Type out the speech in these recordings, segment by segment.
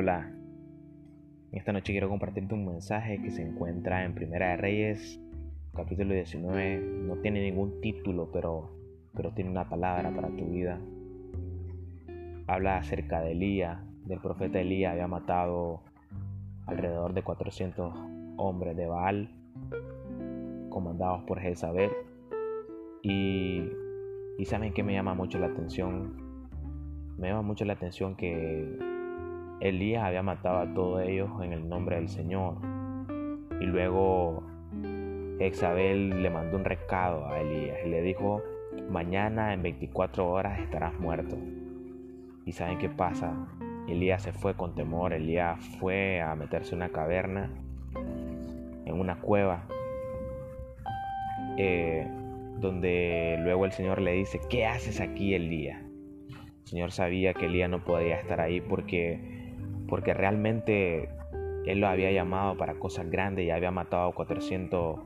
Hola, esta noche quiero compartirte un mensaje que se encuentra en Primera de Reyes, capítulo 19. No tiene ningún título, pero, pero tiene una palabra para tu vida. Habla acerca de Elías, del profeta Elías. Había matado alrededor de 400 hombres de Baal, comandados por Jezabel. Y, y saben que me llama mucho la atención. Me llama mucho la atención que Elías había matado a todos ellos en el nombre del Señor. Y luego Exabel le mandó un recado a Elías y le dijo, mañana en 24 horas estarás muerto. ¿Y saben qué pasa? Elías se fue con temor, Elías fue a meterse en una caverna, en una cueva, eh, donde luego el Señor le dice, ¿qué haces aquí Elías? El Señor sabía que Elías no podía estar ahí porque porque realmente él lo había llamado para cosas grandes y había matado a 400,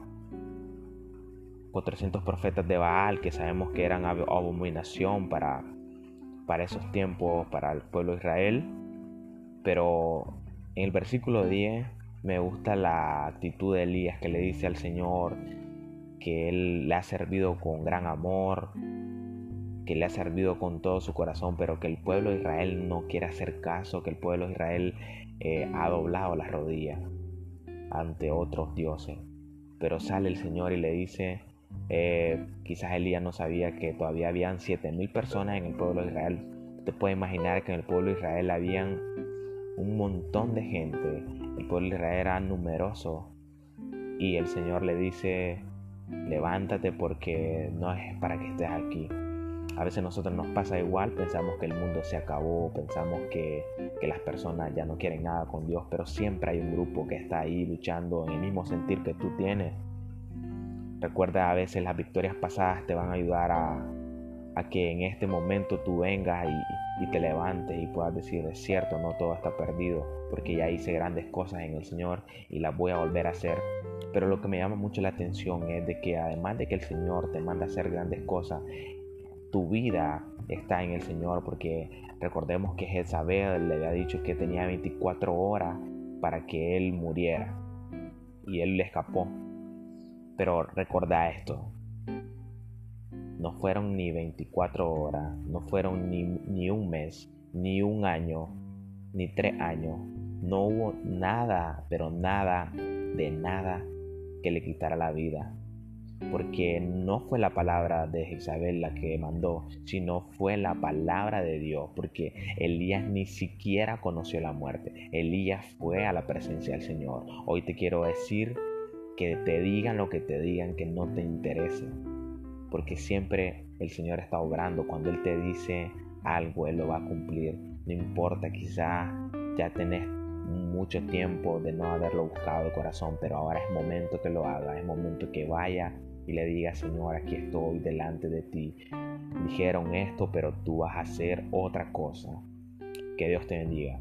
400 profetas de Baal que sabemos que eran abominación para, para esos tiempos, para el pueblo de Israel. Pero en el versículo 10 me gusta la actitud de Elías que le dice al Señor que él le ha servido con gran amor, que le ha servido con todo su corazón, pero que el pueblo de Israel no quiere hacer caso, que el pueblo de Israel eh, ha doblado las rodillas ante otros dioses. Pero sale el Señor y le dice, eh, quizás Elías no sabía que todavía habían siete mil personas en el pueblo de Israel. Te puedes imaginar que en el pueblo de Israel habían un montón de gente. El pueblo de Israel era numeroso. Y el Señor le dice, levántate porque no es para que estés aquí. A veces nosotros nos pasa igual, pensamos que el mundo se acabó, pensamos que, las personas ya no quieren nada con Dios, pero siempre hay un grupo que está ahí luchando en el mismo sentir que tú tienes. Recuerda a veces las victorias pasadas te van a ayudar a, que en este momento tú vengas y, y, te levantes y puedas decir, es cierto, no todo está perdido, porque ya hice grandes cosas en el Señor y las voy a volver a hacer. Pero lo que me llama mucho la atención es de que además de que el Señor te manda a hacer grandes cosas, tu vida está en el Señor, porque recordemos que Jezabel le había dicho que tenía 24 horas para que él muriera y él le escapó. Pero recuerda esto, no fueron ni 24 horas, no fueron ni, ni un mes, ni un año, ni tres años. No hubo nada, pero nada, de nada que le quitara la vida porque no fue la palabra de Isabel la que mandó, sino fue la palabra de Dios, porque Elías ni siquiera conoció la muerte. Elías fue a la presencia del Señor. Hoy te quiero decir que te digan lo que te digan que no te interese, porque siempre el Señor está obrando. Cuando Él te dice algo, Él lo va a cumplir. No importa, quizás ya tenés mucho tiempo de no haberlo buscado de corazón, pero ahora es momento que lo haga, es momento que vaya y le diga, Señor, aquí estoy delante de ti. Dijeron esto, pero tú vas a hacer otra cosa. Que Dios te bendiga.